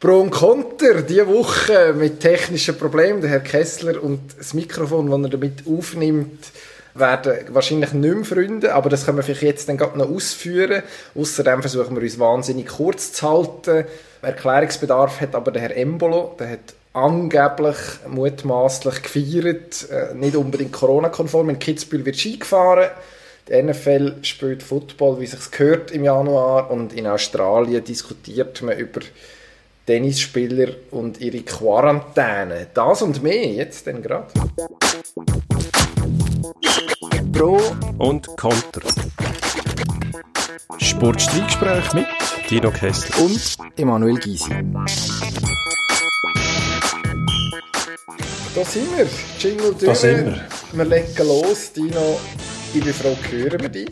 Pro und Konter diese Woche mit technischen Problemen. Der Herr Kessler und das Mikrofon, das er damit aufnimmt, werden wahrscheinlich nicht mehr Freunde, aber das können wir vielleicht jetzt dann gerade noch ausführen. Außerdem versuchen wir uns wahnsinnig kurz zu halten. Erklärungsbedarf hat aber der Herr Embolo, der hat angeblich mutmaßlich gefeiert, äh, nicht unbedingt Corona-konform. In Kitzbühel wird Ski gefahren. Die NFL spielt Football, wie es gehört im Januar und in Australien diskutiert man über Tennisspieler und ihre Quarantäne. Das und mehr jetzt denn gerade. Pro und Contra. Sportstreitgespräch mit Dino Kessler und Emanuel Gysi. Da sind wir. Jingle durch. Da sind wir. Wir legen los. Dino, ich bin froh, hören wir dich.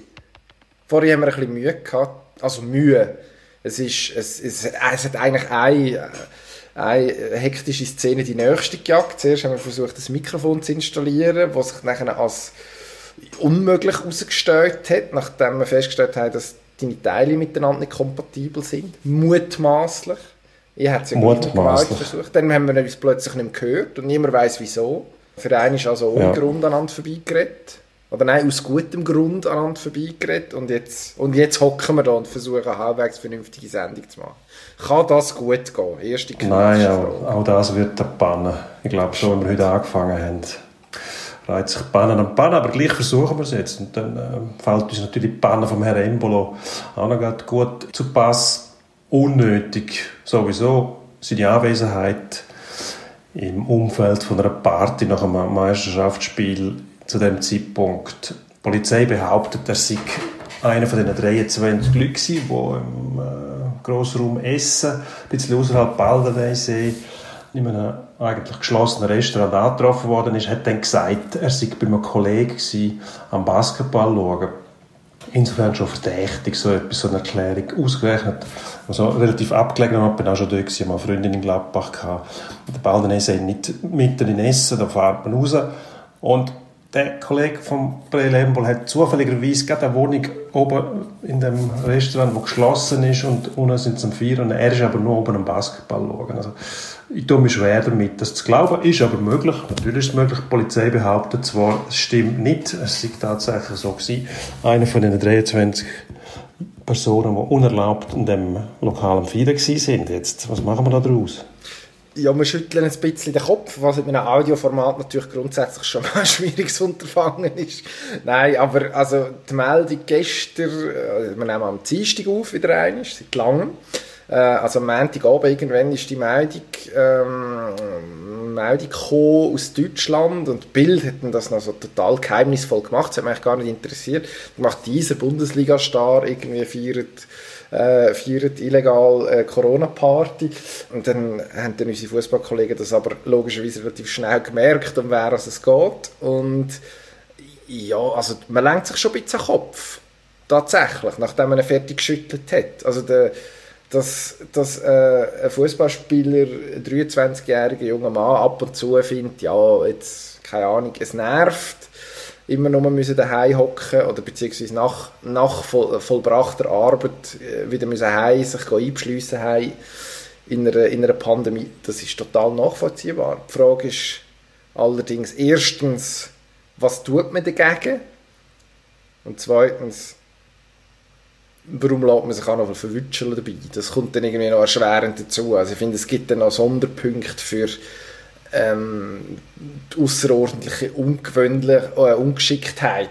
Vorher haben wir ein bisschen Mühe gehabt. Also Mühe. Es, ist, es, es, es hat eigentlich eine, eine hektische Szene die nächste gejagt. Zuerst haben wir versucht, das Mikrofon zu installieren, was sich nachher als unmöglich herausgestellt hat, nachdem wir festgestellt haben, dass deine Teile miteinander nicht kompatibel sind. Mutmaßlich. Ich hätte es ja Mutmaßlich. versucht. Dann haben wir uns plötzlich nicht mehr gehört und niemand weiß wieso. Für einen ist also ohne Ja. Grund aneinander vorbeigeredet. Oder nein, aus gutem Grund aneinander vorbeigeredet. Und jetzt, und jetzt hocken wir da und versuchen eine halbwegs vernünftige Sendung zu machen. Kann das gut gehen? Erste Nein, Knallfrage. auch, auch das wird der Bannen. Ich glaube schon, wenn wir heute angefangen haben, reiht sich Bannen an Bannen, aber gleich versuchen wir es jetzt. Und dann äh, fällt uns natürlich die Bannen vom Herrn Embolo auch noch gut zu Pass. Unnötig sowieso seine Anwesenheit im Umfeld von einer Party nach einem Meisterschaftsspiel zu dem Zeitpunkt. Die Polizei behauptet, er sei einer von den 23 Leuten, gewesen, die im äh, Grossraum Essen, ein bisschen außerhalb Baldeneysee, in einem eigentlich geschlossenen Restaurant angetroffen worden ist, hat dann gesagt, er sei bei einem Kollegen gewesen, am Basketball schauen. Insofern schon verdächtig, so etwas, so eine Erklärung ausgerechnet. Also relativ abgelegen, ich bin auch schon dort, mal eine Freundin in Gladbach gehabt. Der Baldeneysee nicht mitten in Essen, da fährt man raus. Und der Kollege vom Prelembol hat zufälligerweise gerade eine Wohnung oben in dem Restaurant, wo geschlossen ist und unten sind sie am Feiern. Er ist aber nur oben am Basketball schauen. Also, ich tue mir schwer damit, das zu glauben. Ist aber möglich. Natürlich ist es möglich. Die Polizei behauptet zwar, es stimmt nicht. Es sei tatsächlich so gewesen. Einer von den 23 Personen, die unerlaubt in dem Lokal am Feiern gewesen sind. Jetzt, was machen wir da draus? Ja, wir schütteln ein bisschen den Kopf, was mit einem Audioformat natürlich grundsätzlich schon mal ein schwieriges Unterfangen ist. Nein, aber also die Meldung gestern, äh, wir nehmen am Dienstag auf, wieder einmal, seit langem. Äh, also am Montagabend irgendwann ist die Meldung, ähm, Meldung gekommen aus Deutschland und Bild dann das noch so total geheimnisvoll gemacht, das hat mich eigentlich gar nicht interessiert. Macht dieser Bundesliga-Star irgendwie feiert äh, feiert illegal äh, Corona-Party. Und dann haben dann unsere Fußballkollegen das aber logischerweise relativ schnell gemerkt, um wer es geht. Und ja, also man lenkt sich schon ein bisschen Kopf. Tatsächlich, nachdem man ihn fertig geschüttelt hat. Also der, dass, dass äh, ein Fußballspieler, ein 23-jähriger junger Mann, ab und zu findet, ja, jetzt, keine Ahnung, es nervt, immer nur müssen daheim hocken oder beziehungsweise nach, nach voll, vollbrachter Arbeit äh, wieder müssen heim, sich einbeschliessen heim in einer, in einer Pandemie. Das ist total nachvollziehbar. Die Frage ist allerdings erstens, was tut man dagegen? Und zweitens, warum lässt man sich auch noch verwutscheln dabei? Das kommt dann irgendwie noch erschwerend dazu. Also ich finde, es gibt dann noch Sonderpunkte für ähm, außerordentliche äh, Ungeschicktheit.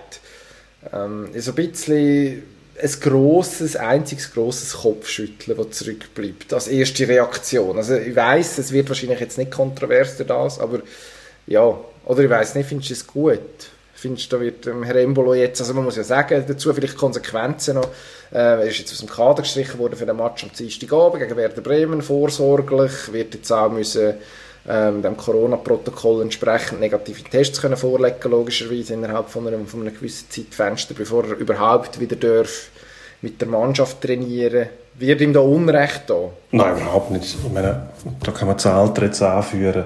Ähm, so ein bisschen ein grosses, einziges grosses Kopfschütteln, das zurückbleibt, als erste Reaktion. Also ich weiß, es wird wahrscheinlich jetzt nicht kontrovers durch das, aber ja, oder ich weiß nicht, findest du es gut? Findest du, da wird ähm, Herr Embolo jetzt, also man muss ja sagen, dazu vielleicht Konsequenzen noch, äh, er ist jetzt aus dem Kader gestrichen worden für den Match am Dienstagabend gegen Werder Bremen, vorsorglich, wird jetzt auch müssen ähm, dem Corona-Protokoll entsprechend negative Tests können vorlegen logischerweise innerhalb von einem, von einem gewissen Zeitfenster, bevor er überhaupt wieder darf mit der Mannschaft trainieren. Wird ihm da Unrecht da? Nein, überhaupt nicht. Ich meine, da kann man Zahlen jetzt anführen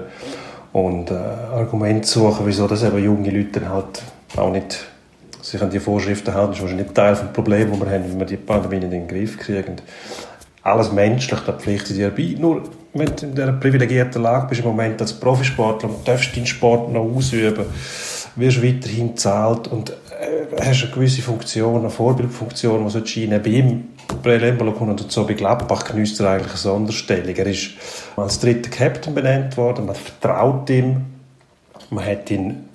und äh, Argumente suchen, wieso das eben junge Leute halt auch nicht sich an die Vorschriften halten. Das ist wahrscheinlich nicht Teil des Problems, das wir haben, wenn wir die Pandemie in den Griff kriegen. Alles menschlich, da pflichtet dir bei. Nur, wenn du in dieser privilegierten Lage bist im Moment als Profisportler und darfst deinen Sport noch ausüben, wirst weiterhin gezahlt und äh, hast eine gewisse Funktion, eine Vorbildfunktion, die so scheinen. Bei ihm, Brel Embolo und so bei Gladbach genießt er eigentlich eine Sonderstellung. Er ist als dritter Captain benannt worden, man vertraut ihm, man hat ihn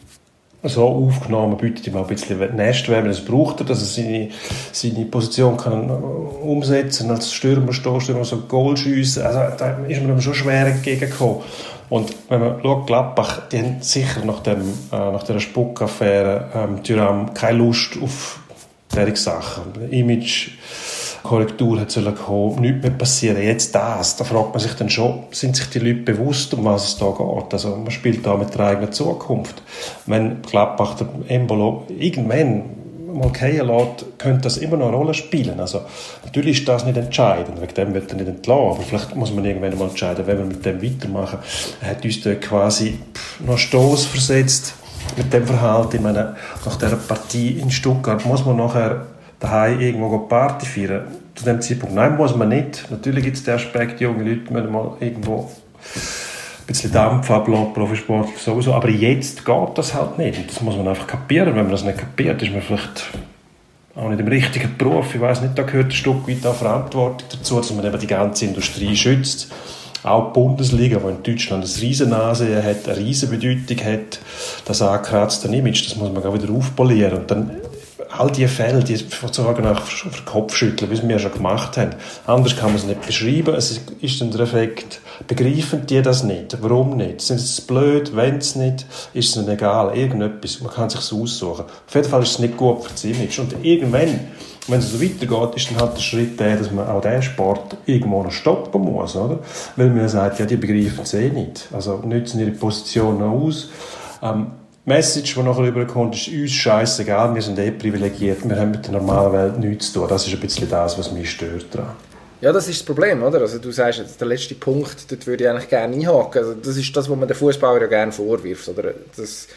so aufgenommen, bietet ihm auch ein bisschen Nestwärme, das braucht er, dass er seine, seine Position kann umsetzen als Stürmer, Stoßstürmer, so Goal schiessen. Also da ist man ihm schon schwer entgegengekommen. Und wenn man schaut, Gladbach, die haben sicher nach, dem, äh, nach dieser Spuckaffäre ähm, Thuram keine Lust auf solche Sachen. Image, Korrektur hat sollen kommen, nichts mehr passieren. Jetzt das, da fragt man sich dann schon, sind sich die Leute bewusst, um was es da geht? Also man spielt da mit der eigenen Zukunft. Wenn Gladbach der Embolo irgendwann mal fallen lässt, könnte das immer noch eine Rolle spielen. Also, natürlich ist das nicht entscheidend, wegen dem wird er nicht entlassen, aber vielleicht muss man irgendwann mal entscheiden, wenn wir mit dem weitermachen. Er hat uns da quasi noch Stoß versetzt mit dem Verhalten. Ich meine, nach dieser Partie in Stuttgart muss man nachher daheim irgendwo Party feiern. Zu dem Zeitpunkt, nein, muss man nicht. Natürlich gibt es den Aspekt, junge Leute müssen mal irgendwo ein bisschen Dampf ablassen, Profisport sowieso. Aber jetzt geht das halt nicht. Und das muss man einfach kapieren. Wenn man das nicht kapiert, ist man vielleicht auch nicht im richtigen Beruf. Ich weiß nicht, da gehört ein Stück weit auch Verantwortung dazu, dass man eben die ganze Industrie schützt. Auch die Bundesliga, die in Deutschland eine riesen Nase hat, eine riesen Bedeutung hat, das angekratzt Image, das muss man auch wieder aufpolieren. Und dann all diese Fälle, die sozusagen auf den Kopf schütteln, wie wir schon gemacht haben. Anders kann man es nicht beschreiben. Es ist der Effekt, begreifen die das nicht? Warum nicht? Sind sie blöd? Wenn es nicht? Ist es ihnen egal? Irgendetwas. Man kann es sich aussuchen. Auf jeden Fall ist es nicht gut für das Image. Und irgendwann, wenn es so weitergeht, ist dann halt der Schritt der, dass man auch diesen Sport irgendwo noch stoppen muss, oder? Weil man sagt, ja, die begreifen es eh nicht. Also nutzen ihre Position noch aus. Ähm, Message, die nachher rüberkommt, ist uns scheißegal, wir sind eh privilegiert, wir haben mit der normalen Welt nichts zu tun. Das ist ein bisschen das, was mich stört daran. Ja, das ist das Problem, oder? Also du sagst der letzte Punkt, dort würde ich eigentlich gerne einhaken. Also das ist das, was man den Fußballer ja gerne vorwirft, oder? Dass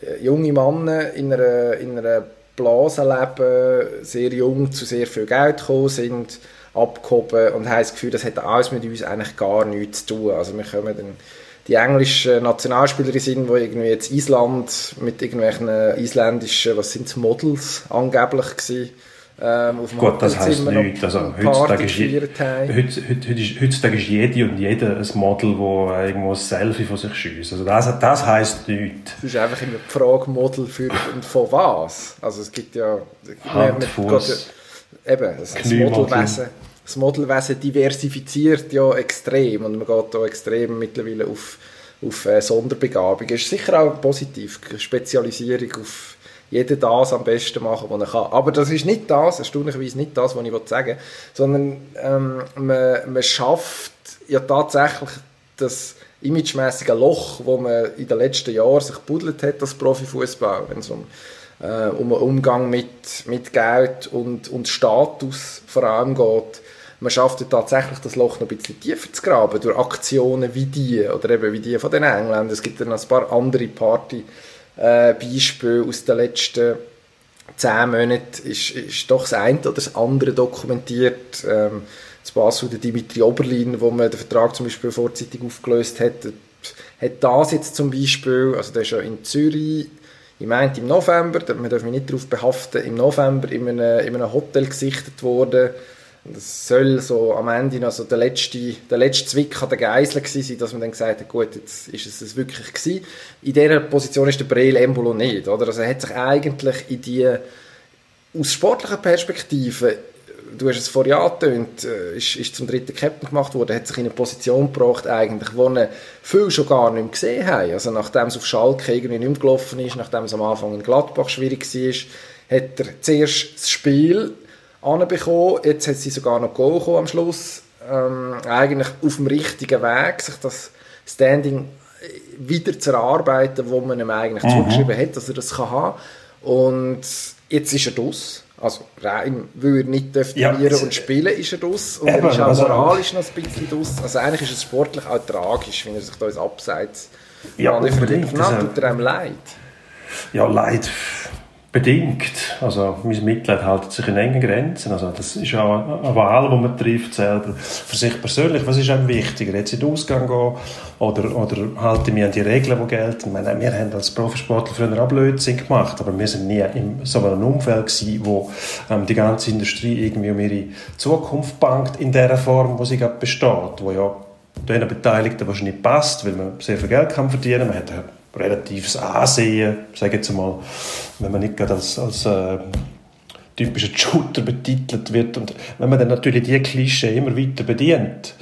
äh, junge Männer in einer, in einer Blase leben, sehr jung zu sehr viel Geld gekommen sind, abgehoben und haben das Gefühl, das hat alles mit uns eigentlich gar nichts zu tun. Also wir kommen dann die englische Nationalspielerin sind, die irgendwie jetzt Island mit irgendwelchen isländischen, was sind Models angeblich gewesen, ähm, auf Gut, das heisst nichts. Also, heutzutage, ist, heutzutage, heutzutage ist jede und jeder ein Model, das irgendwo ein Selfie von sich schießt. Also das, das heisst nichts. Das ist einfach immer die Frage, Model für und von was? Also es gibt ja... Hand, Fuß, eben, das Modelwesen das Modelwesen diversifiziert ja extrem und man geht da extrem mittlerweile auf, auf äh, Sonderbegabung. Ist sicher auch positiv, Spezialisierung auf jeden das am besten machen, was er kann. Aber das ist nicht das, erstaunlicherweise nicht das, was ich sagen will, sondern ähm, man, man schafft ja tatsächlich das imagemäßige Loch, wo man in den letzten Jahren sich buddelt hat als Profifußball, wenn es um äh, um einen Umgang mit, mit Geld und, und Status vor allem geht man schafft ja tatsächlich das Loch noch ein bisschen tiefer zu graben durch Aktionen wie die oder eben wie die von den Engländern. Es gibt dann noch ein paar andere Party-Beispiele aus den letzten zehn Monaten ist, ist doch das eine oder das andere dokumentiert. Ähm, das Basel, der Dimitri Oberlin, wo man den Vertrag zum Beispiel vorzeitig aufgelöst hat, hat das jetzt zum Beispiel, also der ist ja in Zürich, ich meinte im November, man darf mich nicht darauf behaften, im November in einem, in einem Hotel gesichtet worden, das soll so am Ende noch so der letzte, der letzte Zwick an der Geisel gewesen sein, dass man dann gesagt hat, gut, jetzt ist es es wirklich gewesen. In dieser Position ist der Breel Embolo nicht, oder? Also er hat sich eigentlich in die, aus sportlicher Perspektive, du hast es vorhin angetönt, äh, ist, ist zum dritten Captain gemacht worden, hat sich in eine Position gebracht, eigentlich, wo er viel schon gar nicht mehr gesehen haben. Also nachdem es auf Schalke irgendwie nicht mehr gelaufen ist, nachdem es am Anfang in Gladbach schwierig war, hat er zuerst das Spiel anbekommen. Jetzt hat sie sogar noch Goal am Schluss. Ähm, eigentlich auf dem richtigen Weg, sich das Standing wieder zu erarbeiten, wo man ihm eigentlich mhm. zugeschrieben hat, dass er das kann haben. Und jetzt ist er draus. Also rein, weil er nicht trainieren ja, und spielen, ist er draus. Und eben, er ist auch also- moralisch noch ein bisschen draus. Also eigentlich ist es sportlich auch tragisch, wenn er sich da ins Abseits ja, unbedingt. tut er einem leid. Ja, leid bedingt. Also mein Mitleid hält sich in engen Grenzen. Also das ist auch eine Wahl, die man trifft selber. Für sich persönlich, was ist einem wichtiger? Jetzt in den Ausgang gehen oder, oder halte ich mich an die Regeln, die gelten? Meine, wir haben als Profisportler früher auch Blödsinn gemacht, aber wir sind nie in so einem Umfeld gewesen, wo ähm, die ganze Industrie irgendwie um ihre Zukunft bangt in der Form, wo sie gerade besteht, wo ja den Beteiligten wahrscheinlich passt, weil man sehr viel Geld kann verdienen kann. Relatives Ansehen, sage jetzt mal, wenn man nicht gerade als, als äh, typischer Shooter betitelt wird. Und wenn man dann natürlich die Klischee immer weiter bedient,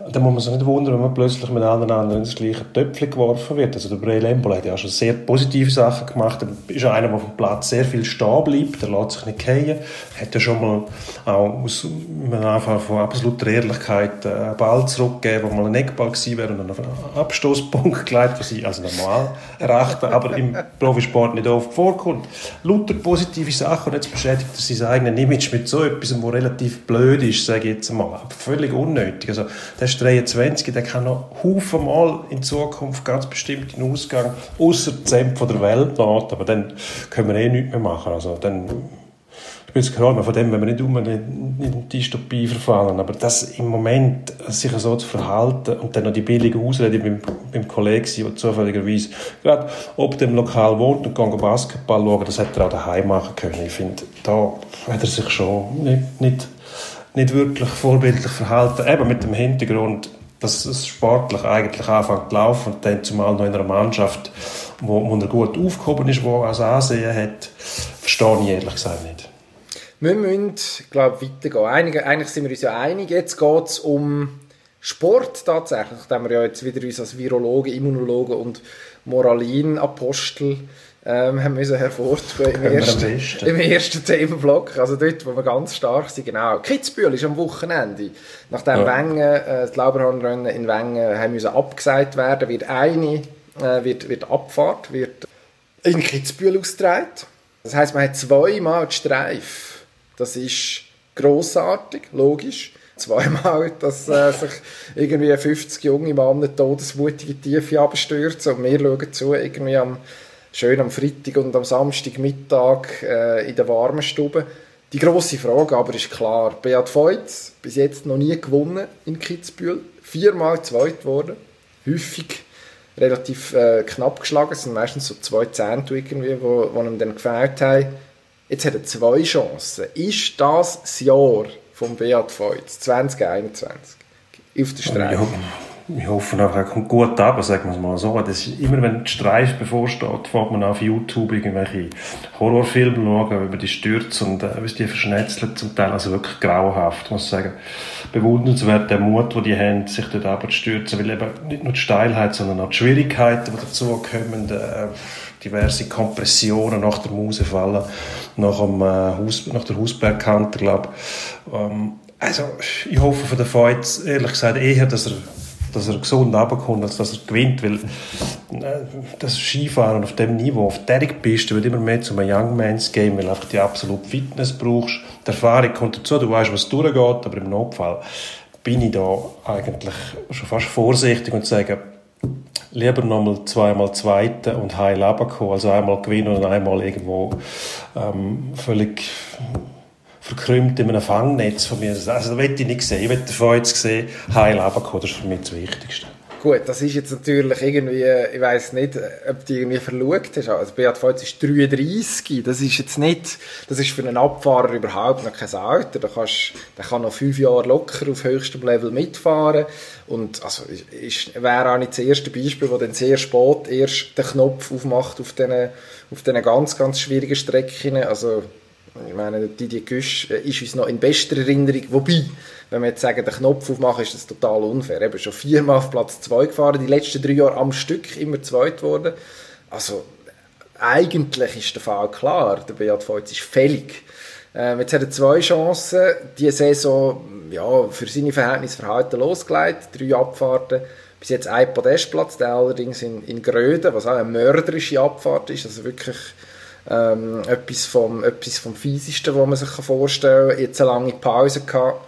dann muss man sich nicht wundern, wenn man plötzlich mit allen anderen ins gleiche Töpfchen geworfen wird. Also der Bray Lembo hat ja schon sehr positive Sachen gemacht. Er ist einer, der auf dem Platz sehr viel stehen bleibt. Er lässt sich nicht fallen. Hat ja schon mal auch aus einem Anfang von absoluter Ehrlichkeit äh, einen Ball zurückgegeben, wo mal ein Eckball gewesen wäre und dann auf einen Abstoßpunkt geleitet, was ich als normal erachte, aber im Profisport nicht oft vorkommt. Lauter positive Sachen und jetzt beschädigt er sein eigenes Image mit so etwas, was relativ blöd ist, sage ich jetzt mal. Völlig unnötig. Also, der ist 23, der kann noch Haufen Mal in Zukunft ganz bestimmt in Ausgang, außer die Zämpfe der Welt aber dann können wir eh nichts mehr machen. Also dann, ich bin jetzt gerade von dem, wenn wir nicht um in Dystopie verfallen, aber das im Moment sich so zu verhalten und dann noch die billige Ausrede beim, beim Kollegen, der zufälligerweise gerade ob dem Lokal wohnt und kann Basketball schauen, das hätte er auch daheim machen können. Ich finde, da hat er sich schon nicht, nicht nicht wirklich vorbildlich verhalten, eben mit dem Hintergrund, dass es sportlich eigentlich anfängt zu laufen und dann zumal noch in einer Mannschaft, wo, wo er gut aufgehoben ist, wo er als Ansehen hat, verstehe ich ehrlich gesagt nicht. Wir müssen, glaube ich, weitergehen. Einig, eigentlich sind wir uns ja einig. Jetzt geht es um Sport tatsächlich, nachdem wir ja jetzt wieder uns als Virologen, Immunologen und Moralin-Apostel ähm, haben müssen hervortun im ersten, im ersten Themenblock. Also dort, wo wir ganz stark sind, genau. Kitzbühel ist am Wochenende. Nachdem ja. Wengen, äh, das Lauberhornrennen in Wengen haben müssen abgesagt werden, wird eine, äh, wird, wird Abfahrt, wird in Kitzbühel ausgetragen. Das heisst, man hat zweimal die Streif. Das ist grossartig, logisch zweimal, dass äh, sich irgendwie 50 junge Männer todesmutige Tiefe abstürzen und wir schauen zu, irgendwie am schön am Freitag und am Samstagmittag äh, in der warmen Stube. Die große Frage aber ist klar, Beat Feutz, bis jetzt noch nie gewonnen in Kitzbühel, viermal zweit geworden, häufig relativ äh, knapp geschlagen, es sind meistens so zwei Zehntel irgendwie, wo, wo ihm dann gefällt haben. Jetzt hat er zwei Chancen. Ist das das Jahr von Beat Feutz 2021 auf der Strecke? Ja ich hoffe er kommt gut ab, sagen wir es mal so. Das ist immer, wenn die Streif bevorsteht, fährt man auf YouTube irgendwelche Horrorfilme schauen über die Stürze und äh, wie die verschnetzelt zum Teil, also wirklich grauenhaft, muss ich sagen. Bewundernswert der Mut, den die haben, sich dort abzustürzen, weil eben nicht nur die Steilheit, sondern auch die Schwierigkeiten, die dazukommen, äh, diverse Kompressionen nach der Mausefallen, nach, dem, äh, Haus, nach der Hausbergkante, glaube ich. Ähm, also, ich hoffe von der Fight, ehrlich gesagt, eher, dass er dass er gesund runterkommt, als dass er gewinnt, weil äh, das Skifahren auf dem Niveau, auf der Piste, wird immer mehr zu einem Youngman's Game, weil du die absolute Fitness brauchst. Die Erfahrung kommt dazu, du weißt, was durchgeht, aber im Notfall bin ich da eigentlich schon fast vorsichtig und sage, lieber nochmal zweimal Zweite und heil runterkommen, als einmal gewinnen und einmal irgendwo ähm, völlig verkrümmt in einem Fangnetz von mir. Also das will ich nicht sehen. Ich will davon jetzt sehen, heil runterkommen. Das ist für mich das Wichtigste. Gut, das ist jetzt natürlich irgendwie, ich weiß nicht, ob du irgendwie verlugt hast. Also Beat Feutz ist 33, das ist jetzt nicht, das ist für einen Abfahrer überhaupt noch kein Alter. Da kannst, der kann noch fünf Jahre locker auf höchstem Level mitfahren. Und also ist, wäre auch nicht das erste Beispiel, wo dann sehr spät erst den Knopf aufmacht auf diesen, auf diesen ganz, ganz schwierigen Strecken. Also ich meine, Didier Güsch äh, ist uns noch in bester Erinnerung. Wobei, wenn wir jetzt sagen, den Knopf aufmachen, ist das total unfair. Eben schon viermal auf Platz 2 gefahren, die letzten drei Jahre am Stück immer zweit geworden. Also, eigentlich ist der Fall klar. Der Beat Feutz ist fällig. Ähm, jetzt hat er zwei Chancen. Die Saison, ja, für seine Verhältnisse verhalten losgelegt. Drei Abfahrten. Bis jetzt ein Podestplatz, der allerdings in, in Gröden, was auch eine mörderische Abfahrt ist. Also wirklich ähm, etwas, vom, etwas vom Physischen, was man sich vorstellen kann. Jetzt eine lange Pause gehabt.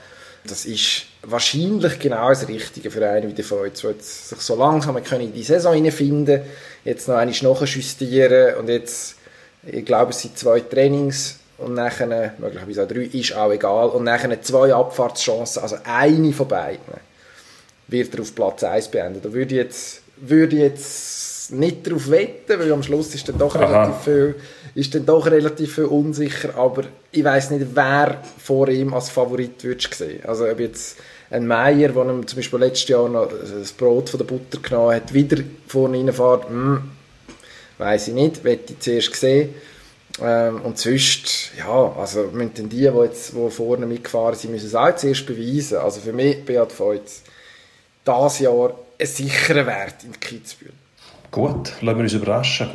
Das ist wahrscheinlich genau das Richtige für einen wie der Feuz, der sich so langsam in die Saison hineinfinden jetzt noch einmal nachjustieren und jetzt Ich glaube, es sind zwei Trainings und nachher, möglicherweise auch drei, ist auch egal. Und nachher zwei Abfahrtschancen, also eine von beiden, wird er auf Platz 1 beenden. Da würde ich jetzt, würde ich jetzt nicht darauf wetten, weil am Schluss ist dann doch relativ viel, ist dann doch relativ viel unsicher, aber ich weiß nicht, wer vor ihm als Favorit würdest sehen. Also ob jetzt ein Meier, der ihm zum Beispiel letztes Jahr noch das Brot von der Butter genommen hat, wieder vorne reinfährt, hm, weiß ich nicht, werde ich zuerst sehen. Ähm, und sonst, ja, also müssen die, die, jetzt, die vorne mitgefahren sind, müssen es auch zuerst beweisen. Also für mich, Beat Feutz, dieses Jahr ein sicherer Wert in Kitzbühel. Gut, lassen wir uns überraschen.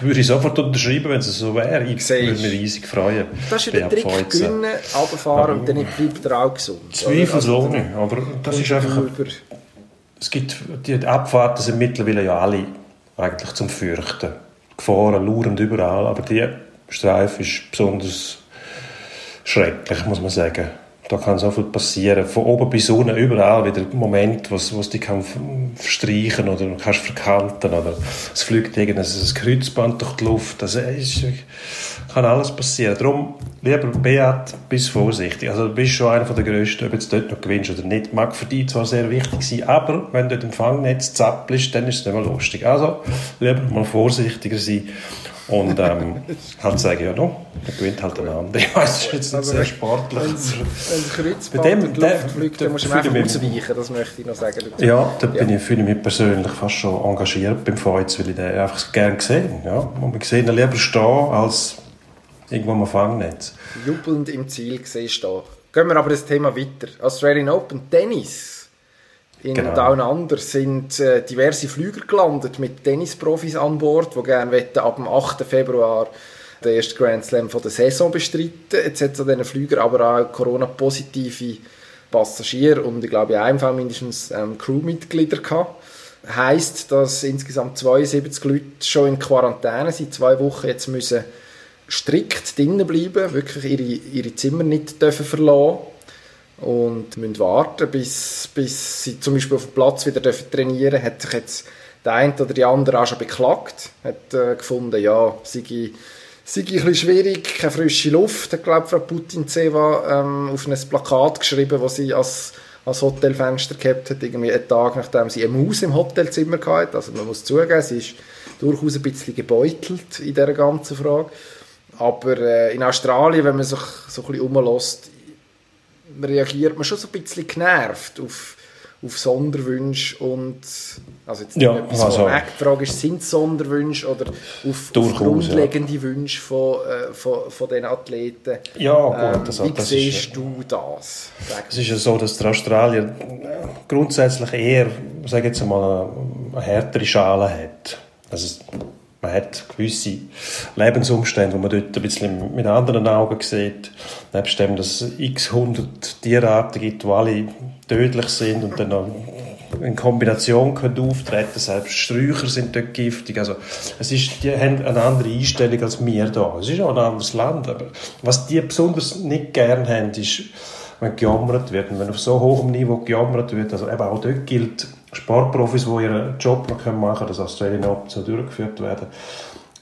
Würde ich sofort unterschreiben, wenn es so wäre. Ich würde mich riesig freuen. Das ist der Trick, gewinnen, runterfahren und dann bleibt er auch gesund. Zweifelsohne, also, aber das ist einfach... Über. Es gibt, die Abfahrten sind mittlerweile ja alle eigentlich zum Fürchten. Gefahren lauern überall, aber die Streife ist besonders schrecklich, muss man sagen. Da kann so viel passieren. Von oben bis unten, überall wieder Moment, wo es dich kann verstreichen oder du kannst verkanten oder es fliegt irgendein Kreuzband durch die Luft. Das ist, kann alles passieren. Darum, lieber Beat, bist vorsichtig. Also du bist schon einer der Größten, ob du dort noch gewinnst oder nicht. Mag für dich zwar sehr wichtig sein, aber wenn du dort im Fangnetz zappelst, dann ist es nicht mehr lustig. Also lieber mal vorsichtiger sein und ähm, halt sagen, ja, no, er gewinnt halt einander. Ich weiß, das ist jetzt nicht sehr sportlich. Wenn es Kreuzband in die Luft fliegt, dann musst du einfach ausweichen, das möchte ich noch sagen. Ja, da bin ja. ich, fühle ich mich persönlich fast schon engagiert beim Feuz, weil ich den einfach gerne gesehen ja. Und wir sehen ihn lieber stehen, als irgendwo am Fangnetz. Jubelnd im Ziel gesehen stehen. Gehen wir aber das Thema weiter. Australian Open Tennis in genau. Down Under sind äh, diverse Flüger gelandet mit Tennisprofis an Bord, die gerne ab dem 8. Februar den ersten Grand Slam von der Saison bestreiten. Jetzt hat es an diesen Flügern aber auch Corona-positive Passagiere und ich glaube in einem Fall mindestens ähm, Crewmitglieder gehabt. Heißt, dass insgesamt 72 Leute schon in Quarantäne sind, zwei Wochen jetzt müssen strikt drinnen bleiben, wirklich ihre, ihre Zimmer nicht dürfen verlassen und müssen warten, bis, bis sie zum Beispiel auf dem Platz wieder dürfen trainieren Hat sich jetzt der eine oder die andere auch schon beklagt, hat äh, gefunden, ja, sei, sei ein bisschen schwierig, keine frische Luft, hat, glaube Frau Putin-Seva ähm, auf ein Plakat geschrieben, das sie als, als Hotelfenster gehabt hat, irgendwie einen Tag nachdem sie eine Maus im Hotelzimmer hatte. Also man muss zugeben, sie ist durchaus ein bisschen gebeutelt in dieser ganzen Frage. Aber äh, in Australien, wenn man sich so ein bisschen umlässt, reagiert man schon so ein bisschen genervt auf, auf Sonderwünsche und also jetzt ja, etwas, also, die Frage ist, sind es Sonderwünsche oder auf, auf grundlegende ja. Wünsche von, äh, von, von den Athleten? Ja, gut. Ähm, also, wie siehst ist, du das? Es ist ja so, dass der Australier grundsätzlich eher, sage jetzt mal, eine härtere Schale hat. Also man hat gewisse Lebensumstände, die man dort ein bisschen mit anderen Augen sieht. Nebst dem, dass es x hundert Tierarten gibt, die alle tödlich sind und dann noch in Kombination können auftreten Selbst Sträucher sind dort giftig. Also, es ist, die haben eine andere Einstellung als wir hier. Es ist auch ein anderes Land. Aber was die besonders nicht gern haben, ist, wenn gejammert wird. Und wenn auf so hohem Niveau gejammert wird, also eben auch dort gilt, Sportprofis, die ihren Job noch machen können, dass Australian Open so durchgeführt werden,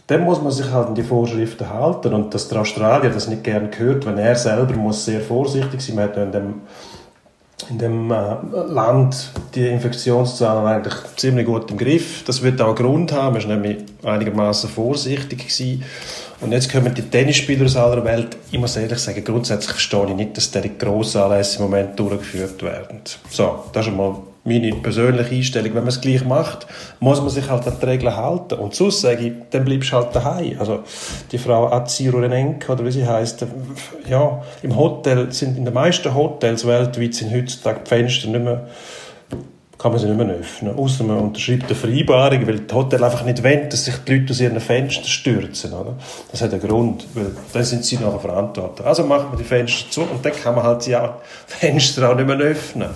dann muss man sich halt an die Vorschriften halten. Und dass der Australier das nicht gerne hört, wenn er selber muss sehr vorsichtig sein. Hat in dem, in dem äh, Land die Infektionszahlen eigentlich ziemlich gut im Griff. Das wird auch einen Grund haben. Man ist nämlich einigermaßen vorsichtig gewesen. Und jetzt kommen die Tennisspieler aus aller Welt. Ich muss ehrlich sagen, grundsätzlich verstehe ich nicht, dass die grossen Anlässe im Moment durchgeführt werden. So, das ist einmal meine persönliche Einstellung. Wenn man es gleich macht, muss man sich halt an die Regeln halten. Und sonst sage ich, dann bleibst du halt daheim. Also, die Frau Azirurenenko, oder wie sie heißt, ja, im Hotel, sind in den meisten Hotels weltweit sind heutzutage die Fenster nicht mehr kann man sie nicht mehr öffnen. Außer man unterschreibt eine Vereinbarung, weil das Hotel einfach nicht wollen, dass sich die Leute aus ihren Fenstern stürzen. Oder? Das hat einen Grund, weil dann sind sie nachher verantwortlich. Also macht man die Fenster zu und dann kann man halt die Fenster auch nicht mehr öffnen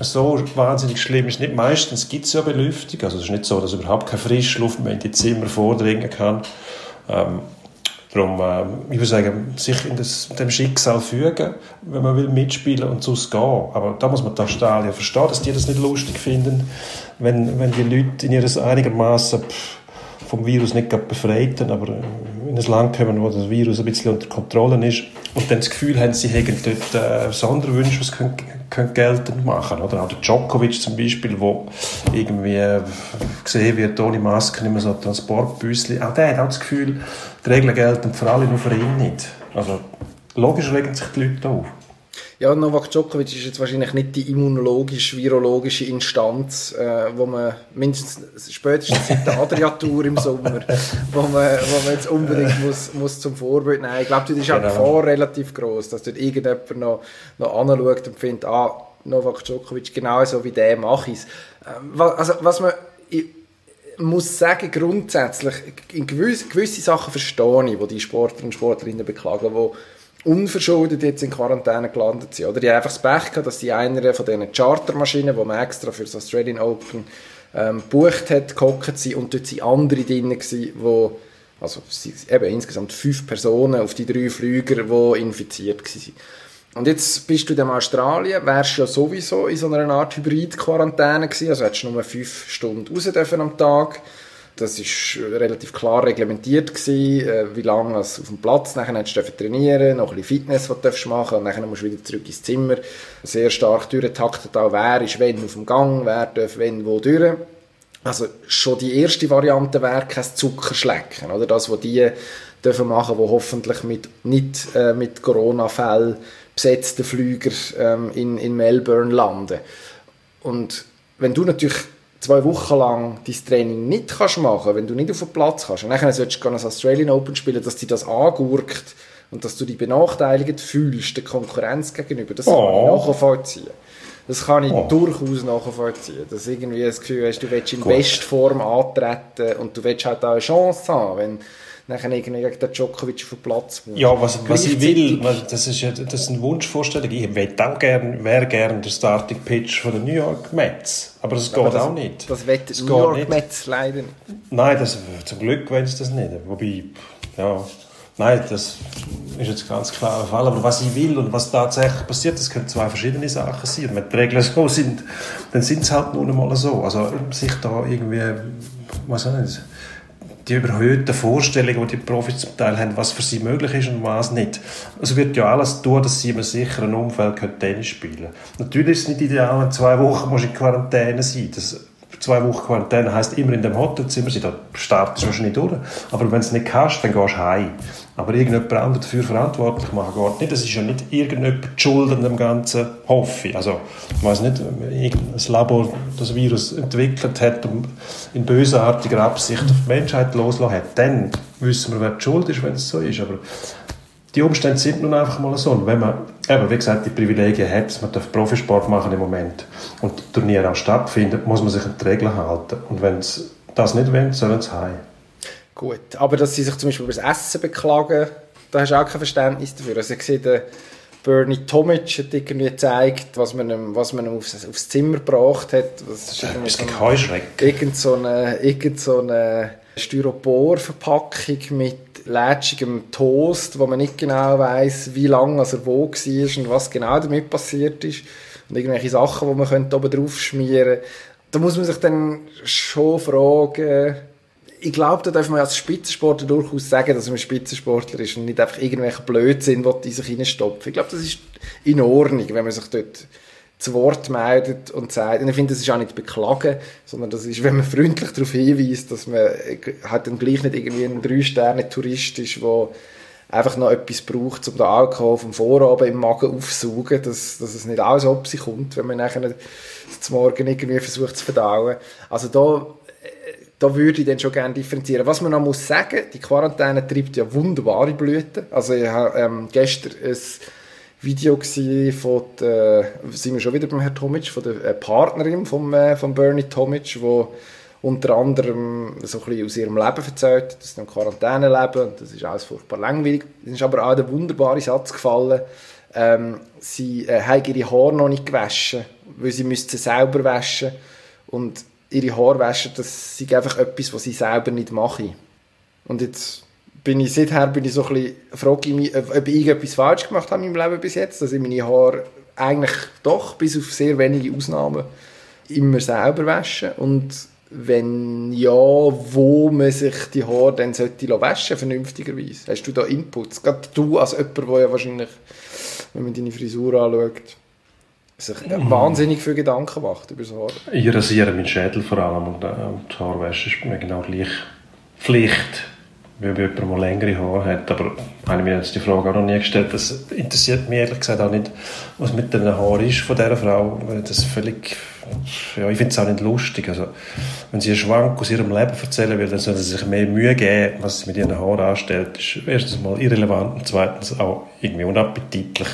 so wahnsinnig schlimm ist nicht. Meistens gibt es ja Belüftung, also es ist nicht so, dass überhaupt keine Frischluft mehr in die Zimmer vordringen kann. Ähm, darum, ähm, ich würde sagen, sich in das, dem Schicksal fügen, wenn man will mitspielen und sonst gehen. Aber da muss man die Australier verstehen, dass die das nicht lustig finden, wenn, wenn die Leute in ihres einigermaßen vom Virus nicht befreit, aber in ein Land kommen, wo das Virus ein bisschen unter Kontrolle ist und dann das Gefühl haben, sie hätten dort äh, Sonderwünsche, was können, können geltend machen. Oder? Auch der Djokovic zum Beispiel, wo irgendwie äh, gesehen wird, ohne Maske nicht mehr so Transportbüsschen. Auch der hat auch das Gefühl, die Regeln gelten für alle, nur für ihn nicht. Also logisch regen sich die Leute auf. Ja, Novak Djokovic ist jetzt wahrscheinlich nicht die immunologisch-virologische Instanz, äh, wo man mindestens spätestens seit der Adria-Tour im Sommer, wo man, wo man jetzt unbedingt muss, muss zum Vorbild nehmen. Ich glaube, dort ist auch die genau. Gefahr relativ groß, dass dort irgendjemand noch, noch anschaut und findet, ah, Novak Djokovic, genau so wie der mache ich es. Ähm, also, was man ich muss sagen, grundsätzlich, in gewisse, gewisse Sachen verstehe ich, wo die Sportler und Sportlerinnen beklagen, wo unverschuldet jetzt in Quarantäne gelandet sind. Oder die haben einfach das Pech gehabt, dass die einer von diesen Chartermaschinen, die man extra für das Australian Open ähm, gebucht hat, gehockt sind und dort sind andere drin gewesen, wo also eben insgesamt fünf Personen auf die drei Flüger, die infiziert waren. Und jetzt bist du in Australien, wärst ja sowieso in so einer Art Hybrid-Quarantäne gewesen, also hättest du nur fünf Stunden raus dürfen am Tag das ist relativ klar reglementiert gewesen, äh, wie lange du auf dem Platz, nachher du trainieren, noch ein bisschen Fitness, was du machen und dann musst du wieder zurück ins Zimmer. Sehr stark durchgetaktet auch, wer ist wenn auf dem Gang, wer darf wenn wo durch. Also schon die erste Variante wäre kein Zuckerschlecken, oder? Das, was die dürfen machen, wo hoffentlich mit, nicht äh, mit Corona-Fällen besetzten Flüger ähm, in, in Melbourne landen. Und wenn du natürlich zwei Wochen lang dein Training nicht kannst machen wenn du nicht auf den Platz kannst, und dann solltest du das Australian Open spielen, dass dich das angurkt und dass du dich benachteiligt fühlst der Konkurrenz gegenüber, das oh. kann ich oh. nachvollziehen. Das kann ich oh. durchaus nachvollziehen. Dass irgendwie das Gefühl hast, du willst in. Bestform antreten und du willst halt auch eine Chance haben, wenn nachher irgendwie gegen den Djokovic auf den Platz muss. Ja, was, was ich will, das ist ja das ist eine Wunschvorstellung. Ich hätte auch gern, wäre gerne der Starting Pitch von den New York Mets. Aber das geht aber das, auch nicht. Das wird die New York nicht. Mets leider nicht. Nein, das, zum Glück wollen sie das nicht. Wobei, ja, nein, das ist jetzt ganz klar der Fall. Aber was ich will und was tatsächlich passiert, das können zwei verschiedene Sachen sein. Wenn die Regeln so sind, dann sind es halt nur einmal so. Also sich da irgendwie, was auch nicht die überhöhten Vorstellungen, die die Profis zum Teil haben, was für sie möglich ist und was nicht. Also wird ja alles tun, dass sie in einem sicheren Umfeld Tennis spielen können. Natürlich ist es nicht ideal, wenn zwei Wochen in Quarantäne sein das zwei Wochen Quarantäne heisst immer in dem Hotelzimmer sein, da startest du wahrscheinlich durch. Aber wenn du es nicht kannst, dann gehst du heim. Aber irgendjemand anderes dafür verantwortlich machen geht nicht. Das ist ja nicht irgendjemand schuld an dem Ganzen, hoffe ich. Also, ich weiß nicht, irgendein Labor das Virus entwickelt hat und in bösartiger Absicht auf die Menschheit loslassen hat, dann wissen wir, wer die schuld ist, wenn es so ist. Aber die Umstände sind nun einfach mal so. Und wenn man, eben, wie gesagt, die Privilegien hat, man darf Profisport machen im Moment und die Turniere auch stattfinden, muss man sich an die Regeln halten. Und wenn sie das nicht wollen, sollen sie heim. Gut, aber dass sie sich zum Beispiel über das Essen beklagen, da hast du auch kein Verständnis dafür. Also ich sehe, der Bernie Tomic hat irgendwie gezeigt, was man ihm, was man ihm aufs, aufs Zimmer gebracht hat. Das ist irgendwie so ein, irgend so eine, irgend so eine Styropor-Verpackung mit lätschigem Toast, wo man nicht genau weiß, wie lange er wo war und was genau damit passiert ist. Und irgendwelche Sachen, die man oben drauf schmieren könnte. Da muss man sich dann schon fragen, ich glaube, da darf man als Spitzensportler durchaus sagen, dass man Spitzensportler ist und nicht einfach irgendwelche Blödsinn, die sich reinstopfen. Ich glaube, das ist in Ordnung, wenn man sich dort zu Wort meldet und sagt, und ich finde, das ist auch nicht beklagen, sondern das ist, wenn man freundlich darauf hinweist, dass man halt dann gleich nicht irgendwie ein Drei-Sterne-Tourist ist, der einfach noch etwas braucht, um den Alkohol vom Vorabend im Magen aufzusaugen, dass, dass es nicht alles ob sich kommt, wenn man nachher zum Morgen irgendwie versucht zu verdauen. Also da da würde ich dann schon gerne differenzieren. Was man noch muss sagen, die Quarantäne treibt ja wunderbare Blüten. Also ich habe ähm, gestern ein Video von der, sind wir schon wieder beim Herrn Tomic, von der äh, Partnerin von, äh, Bernie Tomic, wo unter anderem so ein aus ihrem Leben erzählt, dass sie in Quarantäne leben und das ist alles furchtbar langweilig. Es ist aber auch der wunderbare Satz gefallen, ähm, sie äh, haben ihre Haare noch nicht gewaschen, weil sie müssten selber waschen und ihre Haare waschen, das ist einfach etwas, was sie selber nicht machen. Und jetzt bin ich, seither bin ich so ein bisschen, frage ich mich, ob ich etwas falsch gemacht habe in meinem Leben bis jetzt, dass ich meine Haare eigentlich doch, bis auf sehr wenige Ausnahmen, immer selber wasche. Und wenn ja, wo man sich die Haare dann sollte waschen vernünftigerweise? Hast du da Inputs? Gerade du als jemand, der ja wahrscheinlich, wenn man deine Frisur anschaut, sich mm. wahnsinnig viel Gedanken macht über das Haar. Ich rasiere meinen Schädel vor allem und äh, die Haarwäsche ist mir genau gleich Pflicht ob jemand mal längere Haare hat. Aber habe ich mir jetzt die Frage auch noch nie gestellt. Das interessiert mich ehrlich gesagt auch nicht, was mit den Haaren ist von dieser Frau. Das völlig, ja, ich finde es auch nicht lustig. Also, wenn sie einen Schwank aus ihrem Leben erzählen will, dann soll sie sich mehr Mühe geben, was sie mit ihren Haaren anstellt. Das ist erstens mal irrelevant und zweitens auch irgendwie unappetitlich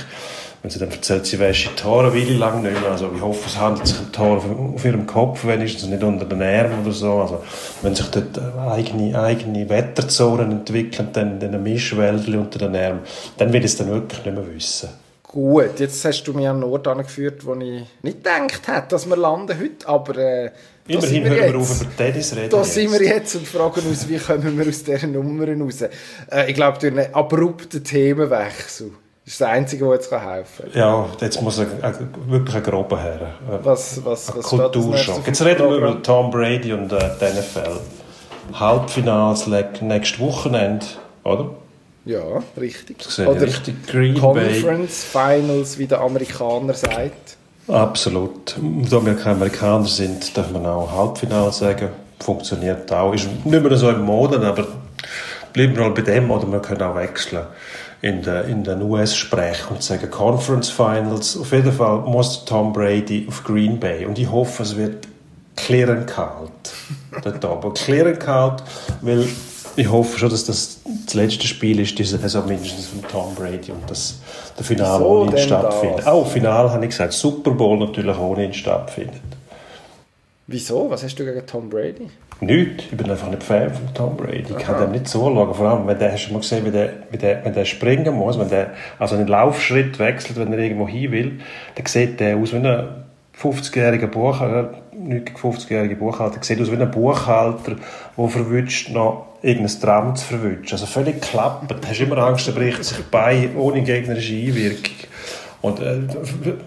wenn sie dann erzählt, sie wäsche die Haare Weile lang nicht mehr. Also ich hoffe, es handelt sich um die Haare auf ihrem Kopf, wenigstens nicht unter den Armen oder so. Also wenn sich dort eigene, eigene Wetterzonen entwickeln, dann in einem Mischwäldchen unter den Armen, dann will ich es dann wirklich nicht mehr wissen. Gut, jetzt hast du mich an einen Ort angeführt, wo ich nicht gedacht hätte, dass wir landen heute, aber... Äh, Immerhin hören wir auf über Tennis reden. Da jetzt. sind wir jetzt und fragen uns, wie kommen wir aus dieser Nummer raus. Äh, ich glaube, durch einen abrupten Themenwechsel das ist das Einzige, was jetzt helfen kann. Ja, jetzt muss ein, wirklich ein grober her. Was, was, was Kulturschock. Jetzt reden wir über Tom Brady und äh, die NFL. Halbfinals nächstes Wochenende, oder? Ja, richtig. Oder richtig Green Conference Bay. Finals, wie der Amerikaner sagt. Absolut. Da wir keine Amerikaner sind, darf man auch Halbfinale sagen. Funktioniert auch. Ist nicht mehr so im Moden, aber bleiben wir mal bei dem oder wir können auch wechseln in, der, in den US sprechen und sagen Conference Finals. Auf jeden Fall muss Tom Brady auf Green Bay und ich hoffe, es wird klirrend kalt. dort oben. Klirrend kalt, weil ich hoffe schon, dass das das letzte Spiel ist, diese Saison mindestens von Tom Brady und das der Finale ohne ihn stattfindet. Auch Finale habe ich gesagt, Super Bowl natürlich ohne ihn stattfindet. Wieso? Was hast du gegen Tom Brady? Nichts. Ich bin einfach nicht Fan von Tom Brady. Ich kann dem nicht zuschauen. Vor allem, wenn der, hast du mal gesehen, wie der, wie der, wenn der springen muss, wenn der also einen Laufschritt wechselt, wenn er irgendwo hin will, dann sieht der aus wie ein 50-jähriger Buchhalter, nicht 50-jähriger Buchhalter, sieht aus wie ein Buchhalter, der verwünscht noch irgendein Tram zu verwünschen. Also völlig klappert. Du hast immer Angst, er bricht sich bei ohne gegnerische Einwirkung. Und äh,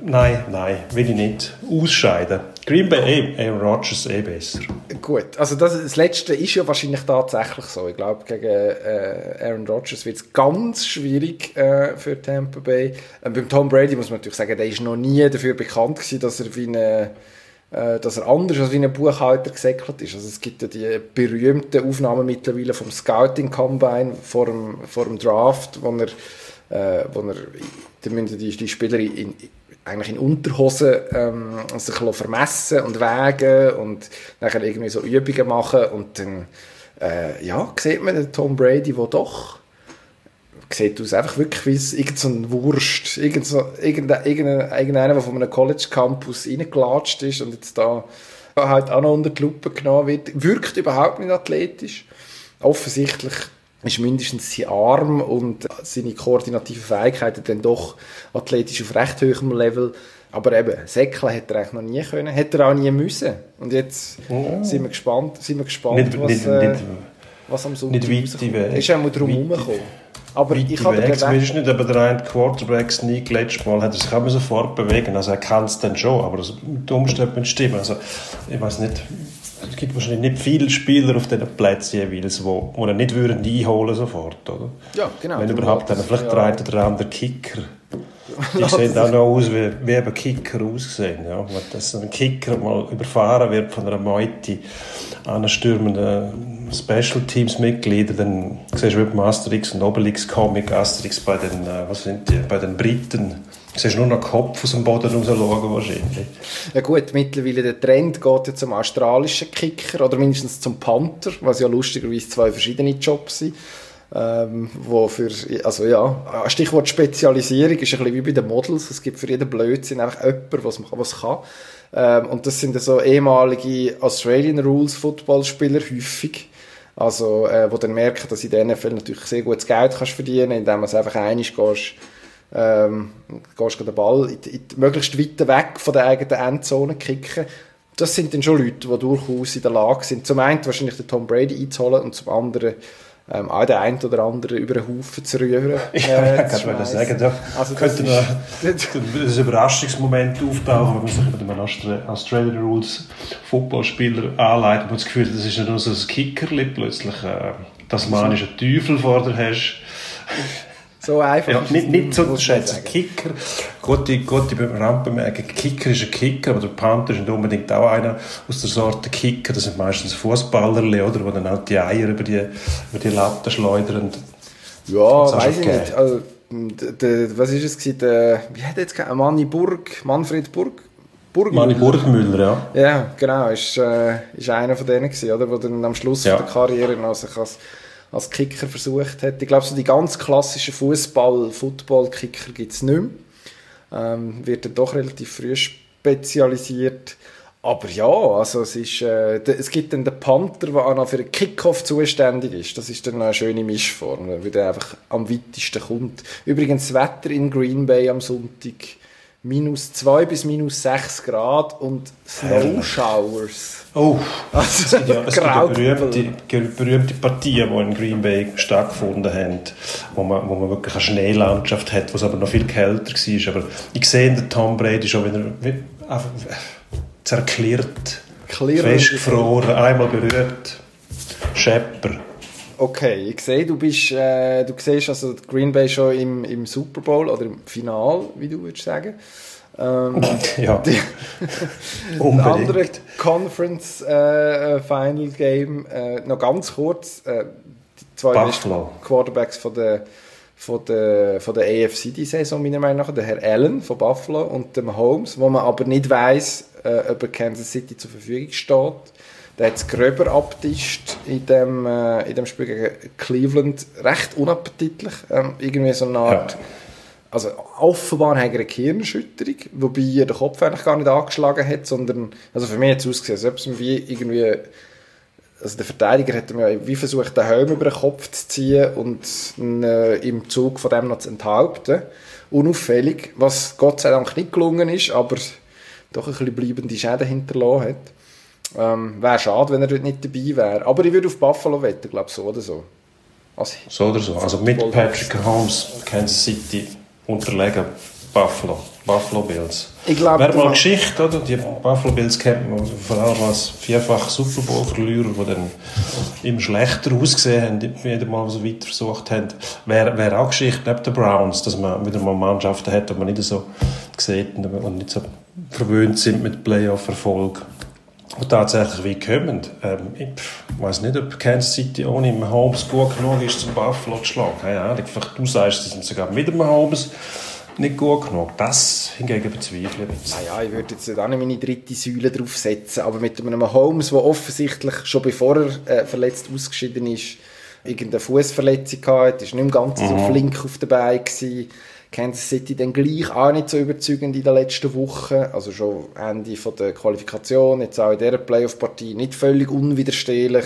nein, nein, will ich nicht. Ausscheiden. Green Bay, eh, Aaron Rodgers eh besser. Gut, also das, das Letzte ist ja wahrscheinlich tatsächlich so. Ich glaube, gegen äh, Aaron Rodgers wird es ganz schwierig äh, für Tampa Bay. Äh, beim Tom Brady muss man natürlich sagen, der ist noch nie dafür bekannt gewesen, dass er wie eine äh, dass er anders als wie ein Buchhalter gesäckelt ist. Also es gibt ja die berühmten Aufnahmen mittlerweile vom Scouting Combine vor dem, vor dem Draft, wo er äh, wo er, die, die Spieler in, eigentlich in Unterhosen ähm, sich vermessen und wägen und dann irgendwie so Übungen machen und dann äh, ja, sieht man den Tom Brady, der doch sieht aus einfach wirklich wie irgendein Wurst, irgend so, irgendein, irgendeiner, der von einem College Campus reingelatscht ist und jetzt da halt auch noch unter die Lupe genommen wird, wirkt überhaupt nicht athletisch. Offensichtlich ist mindestens sein Arm und seine koordinativen Fähigkeiten dann doch athletisch auf recht hohem Level. Aber eben, Säckeln hätte er eigentlich noch nie können, hätte er auch nie müssen. Und jetzt oh. sind wir gespannt, sind wir gespannt nicht, was, nicht, äh, nicht, was am Sonntag nicht weit Weg. Ist auch mal drum herumgekommen. Aber ich habe Weg, zumindest nicht, aber der eine Quarterback-Sneak letztes Mal hat er sich auch sofort bewegen Also er kann es dann schon, aber das, die Umstände müssen stimmen. Also ich weiß nicht, es gibt wahrscheinlich nicht viele Spieler auf diesen Plätzen jeweils, wo, wo nicht würden einholen sofort, oder? Ja, genau. Wenn überhaupt, dann vielleicht ja. der oder andere Kicker. Die sehen auch noch aus, wie, wie eben Kicker aussehen. Ja. Wenn das ein Kicker mal überfahren wird von einer Meute anstürmenden Special Teams Mitglieder, dann siehst du wie beim Asterix und Obelix Comic Asterix bei den, äh, was sind die, bei den Briten Du nur noch Kopf aus dem Boden rausschauen wahrscheinlich. Ja gut, mittlerweile der Trend geht ja zum australischen Kicker oder mindestens zum Panther, was ja lustigerweise zwei verschiedene Jobs sind. Ähm, wo für, also ja, Stichwort Spezialisierung ist ein bisschen wie bei den Models. Es gibt für jeden Blödsinn einfach jemanden, was, was kann. Ähm, und das sind so ehemalige Australian Rules Footballspieler häufig. Also, äh, wo dann merken, dass in der NFL natürlich sehr gutes Geld kannst verdienen, indem es einfach einig gehst, ähm, gehst den Ball in, in, möglichst weit weg von der eigenen Endzone kicken. Das sind dann schon Leute, die durchaus in der Lage sind, zum einen wahrscheinlich den Tom Brady einzuholen und zum anderen ähm, auch den einen oder anderen über den Haufen zu rühren. Äh, ja, ich wollte sagen, da also könnte noch ein Überraschungsmoment auftauchen, wenn man sich mit einem Australian Rules Footballspieler anleitet und das Gefühl hat, das ist nicht nur so ein Kickerli, plötzlich äh, tasmanischer Teufel vor dir hast. So einfach. Ja, nicht, nicht zu schätzen. Kicker, gute, gute Randbemerkung. Kicker ist ein Kicker, aber der Panther ist nicht unbedingt auch einer aus der Sorte Kicker. Das sind meistens Fußballerli, oder? Die dann auch die Eier über die, über die Latte schleudern. Ja, weiß ich nicht. Also, der, was ist es gewesen? Der, wie hat jetzt Manni Burg, Manfred Burg? Burgmüller. Manni Burgmüller, ja. Ja, genau. Ist, äh, ist einer von denen gewesen, oder? Der dann am Schluss ja. der Karriere noch sich als als Kicker versucht hat. Ich glaube, so die ganz klassischen Fußball, Football-Kicker gibt es nicht mehr. Ähm, wird dann doch relativ früh spezialisiert. Aber ja, also es, ist, äh, es gibt dann den Panther, der auch noch für den Kickoff zuständig ist. Das ist dann eine schöne Mischform, weil der einfach am weitesten kommt. Übrigens, das Wetter in Green Bay am Sonntag minus 2 bis minus 6 Grad und Snow Showers. Oh, also, es gibt ja, es gibt ja berühmte, berühmte Partien, die in Green Bay stattgefunden haben, wo man, wo man wirklich eine Schneelandschaft hat, wo es aber noch viel kälter war. Aber ich sehe den Tom Brady schon wieder wie, einfach zerklirrt, festgefroren, einmal berührt, Schepper. Okay, ich sehe, du bist, äh, du siehst also Green Bay schon im, im Super Bowl oder im Final, wie du würdest sagen. Ähm, ja, die, ein anderes Conference äh, äh, Final Game, äh, noch ganz kurz, äh, die zwei Buffalo. besten Quarterbacks von der, von der, von der AFC die Saison, meiner Meinung nach, der Herr Allen von Buffalo und dem Holmes, wo man aber nicht weiß, äh, ob er Kansas City zur Verfügung steht. Der hat es gröber abtischt in dem, äh, in dem Spiel gegen Cleveland. Recht unappetitlich. Ähm, irgendwie so eine Art... Ja. Also offenbar hat er eine Gehirnerschütterung, wobei er den Kopf eigentlich gar nicht angeschlagen hat, sondern... Also für mich hat es ausgesehen, als ob es wie irgendwie... Also der Verteidiger hat mir wie versucht, den Helm über den Kopf zu ziehen und ihn, äh, im Zug von dem noch zu enthalten. Unauffällig, was Gott sei Dank nicht gelungen ist, aber doch ein bisschen bleibende Schäden hinterlassen hat. Ähm, wäre schade, wenn er dort nicht dabei wäre. Aber ich würde auf Buffalo wetten, glaube so oder so. Also, so oder so. Also mit Patrick Holmes, Kansas City unterlegen Buffalo. Buffalo Bills. Ich glaube, Wäre mal eine Geschichte, oder? Die Buffalo Bills kennt man vor allem als vierfach Super Bowl-Verlierer, die dann immer schlechter ausgesehen haben, jedes Mal, sie weiter versucht haben. Wäre, wäre auch Geschichte neben den Browns, dass man wieder mal Mannschaften hat, die man nicht so sieht und nicht so verwöhnt sind mit Playoff-Erfolg die tatsächlich wie kommen. Ähm, ich weiß nicht, ob Kansas City ohne Mahomes gut genug ist, zum Buffalo zu schlagen. Keine Ahnung. Vielleicht du sagst, sie sind sogar mit dem Mahomes nicht gut genug. Das hingegen bezweifle ich. Naja, ich würde jetzt auch nicht meine dritte Säule draufsetzen, aber mit einem Mahomes, der offensichtlich schon bevor er äh, verletzt ausgeschieden ist, irgendeine Fußverletzung hatte, ist nicht im Ganzen mhm. so flink auf der Beine gewesen Kansas City dann gleich auch nicht so überzeugend in den letzten Wochen. Also schon Ende von der Qualifikation, jetzt auch in dieser Playoff-Partie nicht völlig unwiderstehlich.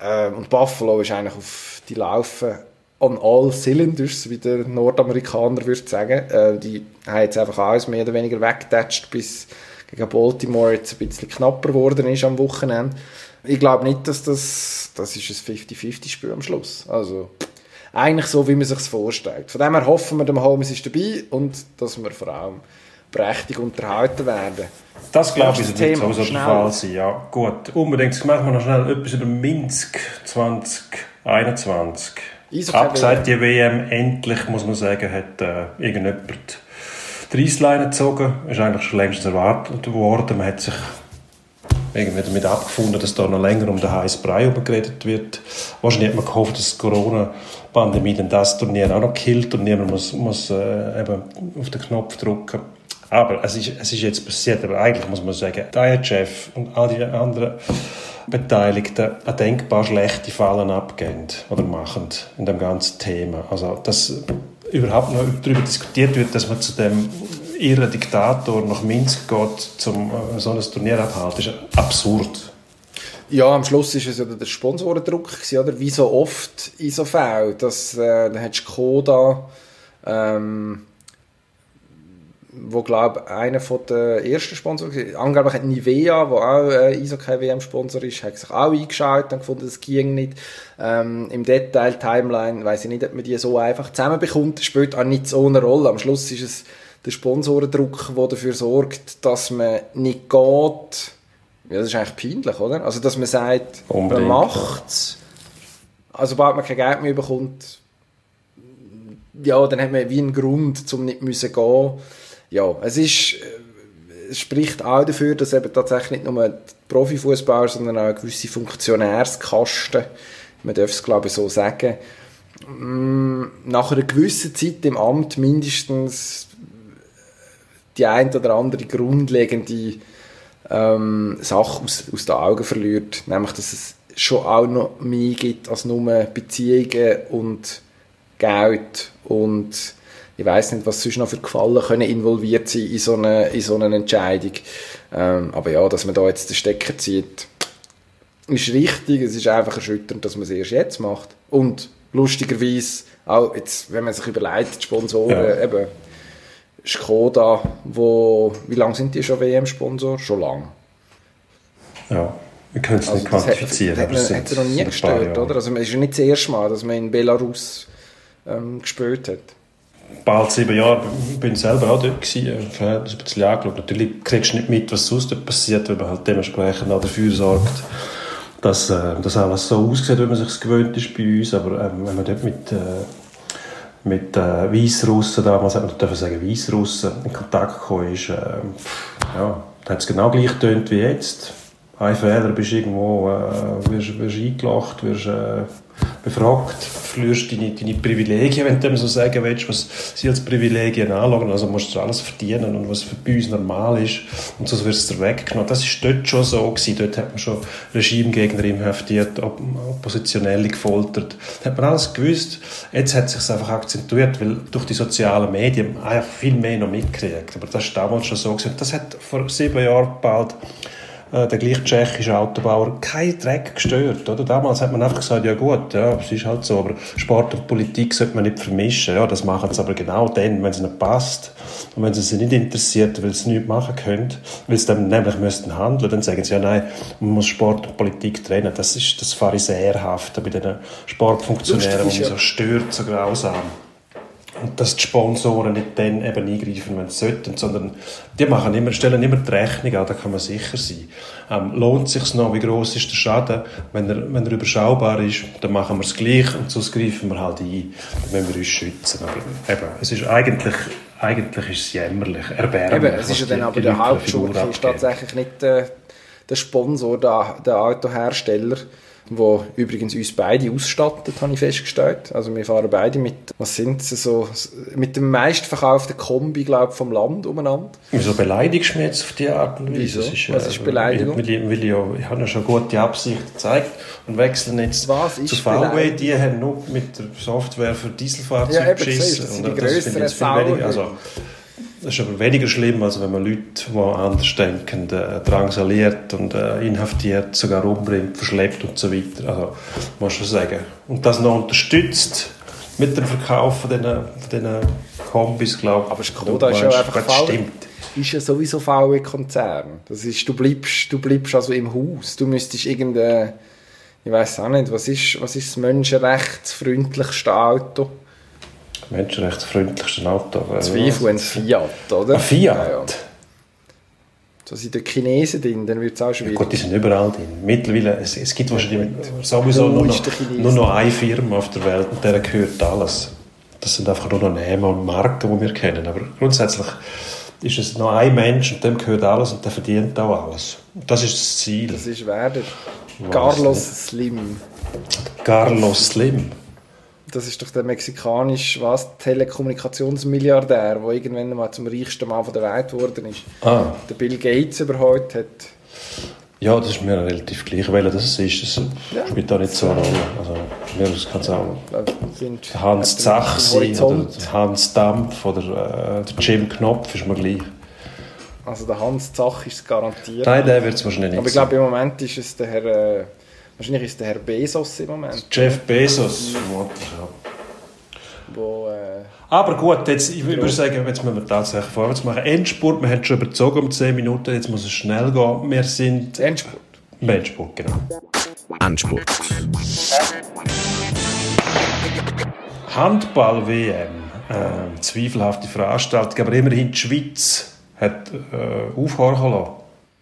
Ähm, und Buffalo ist eigentlich auf die Laufen on all cylinders, wie der Nordamerikaner würde sagen. Äh, die haben jetzt einfach alles mehr oder weniger weggetatscht, bis gegen Baltimore jetzt ein bisschen knapper geworden ist am Wochenende. Ich glaube nicht, dass das, das ist ein 50-50-Spiel am Schluss. Also, eigentlich so, wie man sich vorstellt. Von dem her hoffen wir, der Holmes ist dabei und dass wir vor allem prächtig unterhalten werden. Das glaube ich, wird sowieso der Fall sein. Ja, gut. Unbedingt. Machen wir noch schnell etwas über Minsk 2021. Abgeseit die WM endlich, muss man sagen, hat äh, irgendjemand die Reissleine gezogen. Ist eigentlich schon längst erwartet worden. Man hat sich irgendwie damit abgefunden, dass da noch länger um den heißen Brei geredet wird. Wahrscheinlich hat man gehofft, dass die Corona-Pandemie dann das Turnier auch noch killt und niemand muss, muss äh, eben auf den Knopf drücken. Aber es ist, es ist jetzt passiert, aber eigentlich muss man sagen, der IHF und all die anderen Beteiligten eine denkbar schlechte Fallen abgeben oder machen in dem ganzen Thema. Also, dass überhaupt noch darüber diskutiert wird, dass man zu dem ihrer Diktator nach Minsk geht, um äh, so ein Turnier abzuhalten, ist absurd. Ja, am Schluss war es ja der Sponsorendruck, oder? Wie so oft in so Fällen, dass äh, dann hast du Koda, ähm, wo glaube einer der ersten Sponsoren war. Angeblich hat Nivea, wo auch äh, Eishockey WM Sponsor ist, hat sich auch eingeschaut und gefunden, das ging nicht. Ähm, Im Detail Timeline weiß ich nicht, ob man die so einfach zusammenbekommt. Spielt auch nicht so eine Rolle. Am Schluss ist es der Sponsorendruck, der dafür sorgt, dass man nicht geht. Ja, das ist eigentlich peinlich, oder? Also, dass man sagt, Unbedingt, man macht es. Also, sobald man kein Geld mehr bekommt, ja, dann hat man wie einen Grund, um nicht zu gehen ja, es ist, äh, es spricht auch dafür, dass eben tatsächlich nicht nur Profifußballer, sondern auch gewisse Funktionärskaste, man darf es glaube ich so sagen, mm, nach einer gewissen Zeit im Amt mindestens die ein oder andere grundlegende ähm, Sache aus, aus den Augen verliert, nämlich dass es schon auch noch mehr gibt als nur Beziehungen und Geld und ich weiß nicht, was sonst noch für Gefallen können involviert sein in so eine, in so eine Entscheidung. Ähm, aber ja, dass man da jetzt den Stecker zieht, ist richtig. Es ist einfach erschütternd, dass man es erst jetzt macht. Und lustigerweise, auch jetzt, wenn man sich überlegt, die Sponsoren, ja. eben, Skoda, wo, wie lange sind die schon WM-Sponsor? Schon lang. Ja, wir können es also nicht quantifizieren. Das hat, das hat, noch nie gestört, oder? Also es ist nicht das erste Mal, dass man in Belarus ähm, gespielt hat bald sieben Jahre, ich bin selber auch dort gewesen, das ein bisschen angeschaut. Natürlich kriegst du nicht mit, was sonst dort passiert, weil man halt dementsprechend auch dafür sorgt, dass äh, das alles so aussieht, wie man sich gewöhnt ist bei uns. Aber ähm, wenn man dort mit, äh, mit äh, Weißrussen, damals hat man dürfen sagen Weißrussen, in Kontakt gekommen ist, äh, ja, hat es genau gleich getönt wie jetzt. Ein Fehler, bist irgendwo, äh, wirst, wirst eingelacht, wirst äh, befragt, verlierst deine, deine Privilegien, wenn du so sagen willst, was sie als Privilegien anschauen. Also musst du alles verdienen und was für bei uns normal ist. Und so wird es dir weggenommen. Das ist dort schon so gewesen. Dort hat man schon Regimegegner inhaftiert, Oppositionelle gefoltert. Da hat man alles gewusst. Jetzt hat es sich einfach akzentuiert, weil durch die sozialen Medien einfach viel mehr noch mitkriegt. Aber das war damals schon so gewesen. Das hat vor sieben Jahren bald äh, der gleiche tschechische Autobauer, kein Dreck gestört. Oder? Damals hat man einfach gesagt, ja gut, ja, es ist halt so, aber Sport und Politik sollte man nicht vermischen. Ja, das machen sie aber genau dann, wenn es nicht passt. Und wenn sie sich nicht interessiert, weil sie nichts machen können, weil sie dann nämlich müssten handeln, dann sagen sie, ja nein, man muss Sport und Politik trennen. Das ist das Pharisäerhafte bei den Sportfunktionären, die mich so stört, so grausam. Und dass die Sponsoren nicht dann eben eingreifen, wenn sie sollten, sondern die machen immer, stellen immer die Rechnung an, da kann man sicher sein. Ähm, lohnt es sich noch, wie groß ist der Schaden? Wenn er, wenn er überschaubar ist, dann machen wir es gleich und sonst greifen wir halt ein, dann müssen wir uns schützen. Aber eben, es ist eigentlich, eigentlich ist es jämmerlich, erbärmlich. Eben, es ist ja dann aber der Hauptschuld, ist tatsächlich nicht der, der Sponsor, der, der Autohersteller, wo übrigens uns beide ausstattet, habe ich festgestellt. Also wir fahren beide mit, was sind sie so, mit dem meistverkauften Kombi, glaube vom Land umeinander. Wieso beleidigst du mich jetzt auf die Art und Weise? Wieso? Ist, was ist äh, Beleidigung? Weil ich, weil ich, ich habe ja schon gute Absichten gezeigt und wechseln jetzt was ist zu VW. Die haben nur mit der Software für Dieselfahrzeuge ja, geschissen. Das sind die grösseren also, das ist aber weniger schlimm, als wenn man Leute, die anders denken, äh, drangsaliert und äh, inhaftiert, sogar umbringt, verschleppt und so weiter. Also, muss man sagen. Und das noch unterstützt mit dem Verkauf von diesen, diesen Kombis, glaube ich. Aber Skoda ist ja einfach VW. Ist ja sowieso VW-Konzern. Das ist, du bleibst, du bleibst also im Haus. Du müsstest irgendein, ich weiß auch nicht, was ist, was ist das menschenrechtsfreundlichste Auto? Menschenrechtsfreundlichsten Auto. Zweifel ein Fiat, oder? Ein Fiat? Ja, ja. So sind die Chinesen drin, dann wird es auch schwierig. Ja, gut, die sind überall drin. Mittlerweile, es, es gibt wahrscheinlich sowieso nur noch, nur noch eine Firma auf der Welt und der gehört alles. Das sind einfach nur noch Namen und Marken, die wir kennen. Aber grundsätzlich ist es noch ein Mensch und dem gehört alles und der verdient auch alles. Das ist das Ziel. Das ist wer? Carlos Slim. Carlos Slim das ist doch der mexikanische was, Telekommunikationsmilliardär, der irgendwann mal zum reichsten Mann der Welt geworden ist. Ah. Der Bill Gates überhaupt hat. Ja, das ist mir relativ gleich, weil das ist. Das ja. spielt da nicht so eine Rolle. Also, mir kann es auch Hans Zach sein oder Hans Dampf oder äh, der Jim Knopf ist mir gleich. Also der Hans Zach ist es garantiert. Nein, der wird es wahrscheinlich nicht Aber ich glaube, im Moment ist es der Herr... Äh, Wahrscheinlich ist der Herr Bezos im Moment. Jeff Bezos, wo... Äh, Aber gut, jetzt, ich würde sagen, jetzt müssen wir tatsächlich vorwärts machen. Endspurt, wir haben schon überzogen um 10 Minuten, jetzt muss es schnell gehen. Wir sind... Endspurt. Endspurt, genau. Endspurt. Handball-WM. Äh, zweifelhafte Veranstaltung, aber immerhin die Schweiz hat äh, aufhorchen lassen.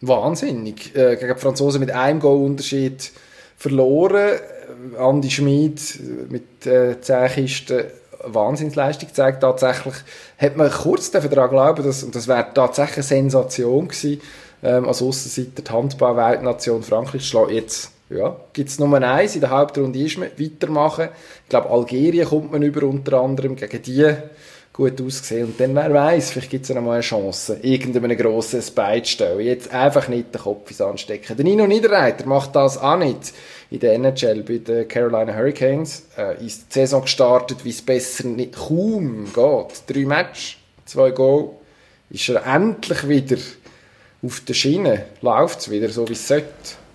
Wahnsinnig. Äh, gegen die Franzosen mit einem Goal-Unterschied verloren. Andi Schmid mit äh, 10 Kisten Wahnsinnsleistung gezeigt. Tatsächlich hat man kurz daran glauben, dass, und das wäre tatsächlich eine Sensation gewesen, ähm, als Aussenseiter die Handball-Weltnation Frankreich schlägt. Jetzt ja, gibt es Nummer eins in der Hauptrunde ist man weitermachen. Ich glaube, Algerien kommt man über unter anderem gegen die gut ausgesehen. Und dann, wer weiß, vielleicht gibt es noch mal eine Chance, irgendeinem grossen Spite stellen. Jetzt einfach nicht den Kopf ins Anstecken. Der Nino Niederreiter macht das auch nicht in der NHL bei den Carolina Hurricanes. Äh, ist die Saison gestartet, wie es besser nicht kaum geht. Drei Matches, zwei Goal. Ist er endlich wieder auf der Schiene. Läuft es wieder so, wie es sollte.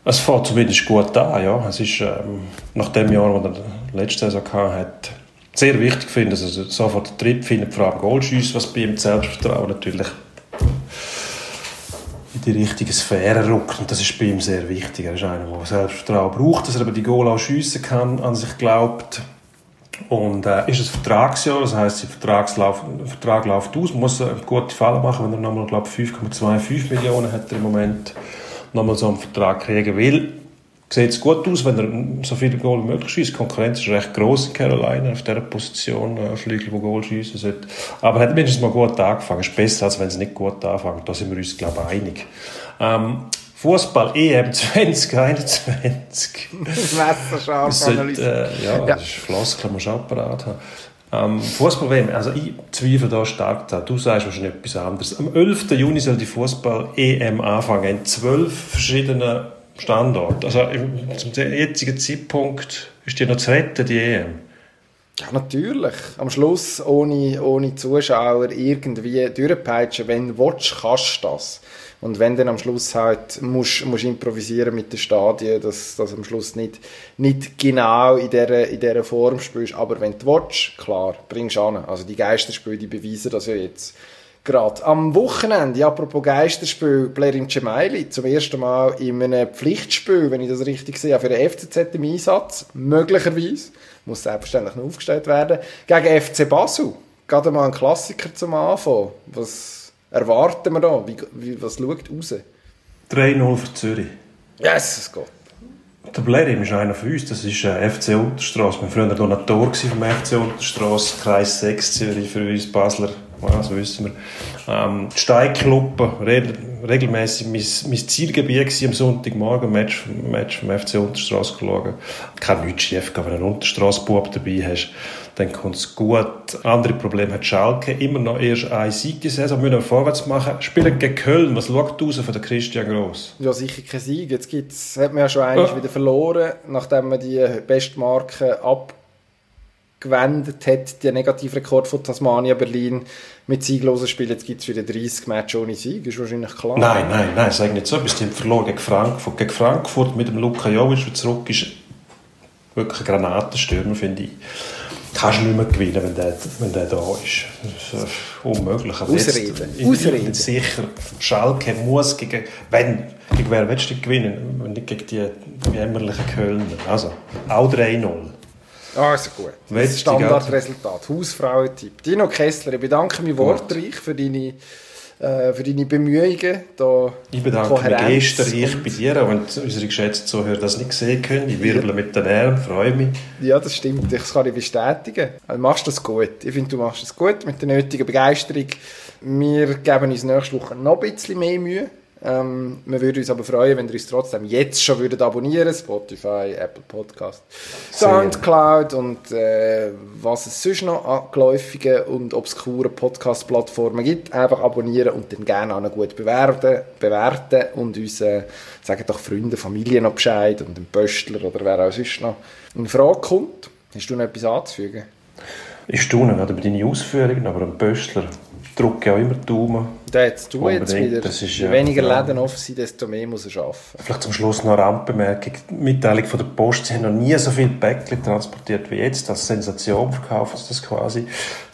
Es fängt zumindest gut an, ja. Es ist ähm, nach dem Jahr, das er letzte Saison hatte, sehr wichtig finde, er sofort den Trip findet, vor allem Goalschüsse, was bei ihm Selbstvertrauen natürlich in die richtige Sphäre rückt. Und das ist bei ihm sehr wichtig. Er ist einer, der Selbstvertrauen braucht, dass er aber die Goal auch schiessen kann, an sich glaubt. Und äh, ist ein Vertragsjahr, das heisst, der der Vertrag läuft aus, man muss eine gute Falle machen, wenn er nochmal, glaube 5,25 Millionen hat er im Moment nochmal so einen Vertrag kriegen will. Sieht es gut aus, wenn er so viele Goal möglich schießt. Die Konkurrenz ist recht groß in Carolina auf dieser Position, äh, Flügel, die Goal schießen sollte. Aber er hat mindestens mal gut angefangen. Ist besser, als wenn sie nicht gut anfangen. Da sind wir uns, glaube ich, einig. Ähm, Fußball EM 2021. Das Messerscharf sollte, äh, ja, ja, das ist Floskel, muss auch parat haben. Ähm, Fußball-WM, also ich zweifle da stark daran. Du sagst wahrscheinlich etwas anderes. Am 11. Juni soll die Fußball-EM anfangen, in zwölf verschiedenen Standorten. Also zum jetzigen Zeitpunkt ist die noch zu retten, die EM. Ja, natürlich. Am Schluss ohne, ohne Zuschauer irgendwie durchpeitschen. Wenn du willst, kannst du das. Und wenn dann am Schluss halt musst, musst improvisieren mit den Stadien, dass das am Schluss nicht, nicht genau in dieser, in dieser Form spielst. Aber wenn du willst, klar, bringst du an. Also die Geisterspiele, die beweisen das ja jetzt gerade. Am Wochenende, apropos Geisterspiel, Blerim Cemaili zum ersten Mal in einem Pflichtspiel, wenn ich das richtig sehe, für den FCZ im Einsatz, möglicherweise, muss selbstverständlich noch aufgestellt werden, gegen FC Basel. Gerade mal ein Klassiker zum Anfang. Was erwarten wir da? Wie, wie, was schaut raus? 3-0 für Zürich. Yes, es geht. Der Blerim ist einer von uns, das ist äh, FC Unterstrasse. Wir waren früher Donator vom FC Unterstrasse, Kreis 6 Zürich für uns Basler, das wissen wir. Ähm, die Steigkluppen, re regelmäßig mein, mein Zielgebiet am Sonntagmorgen, Match, Match vom FC Unterstrasse schauen. Kann nichts schief gehen, wenn du einen Unterstrasse-Bub dabei hast dann kommt es gut. Andere Probleme hat Schalke. Immer noch erst eine Sieg die Saison. Müssen wir vorwärts machen. Spielen gegen Köln. Was schaut raus von der Christian Gross? Ja, sicher kein Sieg. Jetzt gibt's, hat man ja schon einmal ja. wieder verloren, nachdem man die Bestmarke abgewendet hat, den Negativrekord von Tasmania Berlin mit sieglosen Spielen. Jetzt gibt es wieder 30 Matches ohne Sieg, ist wahrscheinlich klar. Nein, nein, nein, sag nicht so. Wir haben verloren gegen Frankfurt. Gegen Frankfurt mit dem Luka Jovic, der zurück ist, wirklich ein Granatenstürmer, finde ich kannst du nicht mehr gewinnen, wenn der, wenn der da ist. Das ist unmöglich. Aber Ausreden. Jetzt, Ausreden. Sicher, Schalke muss gegen, wenn, gegen wer willst du gewinnen, wenn nicht gegen die jämmerlichen Kölner. Also, auch 3-0. Also gut. Das Standardresultat. Hausfrauentipp. Dino Kessler, ich bedanke mich wortreich für deine äh, für deine Bemühungen. Da ich bedanke Kohärenz mich gestern ich bei dir, wenn unsere geschätzten Zuhörer das nicht sehen können. Ich wirbel mit den Armen, freue mich. Ja, das stimmt. Das kann ich bestätigen. Also, du machst das gut. Ich finde, du machst das gut mit der nötigen Begeisterung. Wir geben uns nächste Woche noch ein bisschen mehr Mühe. Ähm, wir würden uns aber freuen, wenn ihr uns trotzdem jetzt schon würdet abonnieren Spotify, Apple Podcast, Soundcloud und äh, was es sonst noch an geläufigen und obskuren Podcast-Plattformen gibt. Einfach abonnieren und dann gerne auch gut bewerten, bewerten und uns äh, sagen doch Freunde, Familie noch Bescheid und dem Pöstler oder wer auch sonst noch in Frage kommt. Hast du noch etwas anzufügen? Ich staune nicht über deine Ausführungen, aber ein Pöstler drücke auch immer die Daumen. Da jetzt du jetzt Unbedingt. wieder. Das ist, Je ja, weniger ja. Läden offen sind, desto mehr muss er arbeiten. Vielleicht zum Schluss noch eine Randbemerkung. Die Mitteilung von der Post, sie haben noch nie so viele Päckchen transportiert wie jetzt. Als Sensation verkaufen sie das quasi.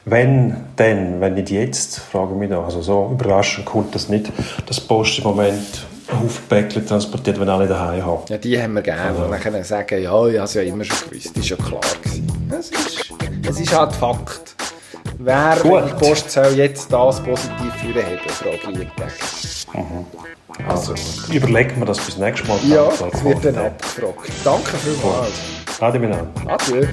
Wenn denn, wenn nicht jetzt, frage ich mich noch. Also so überraschend kommt das nicht, dass die Post im Moment Haufen Päckchen transportiert, wenn alle daheim haben. Ja, die haben wir gerne. Und dann können sagen, ja, ich habe es ja immer schon gewusst. Das ist ja klar gewesen. Es ist, es ist halt Fakt. Wer, Gut. wenn die Post soll jetzt das positiv führen haben, frage ich jeden Also, überlegen wir das bis nächstes Mal. Ja, es wird dann abgefragt. Danke vielmals. Miteinander. Adieu.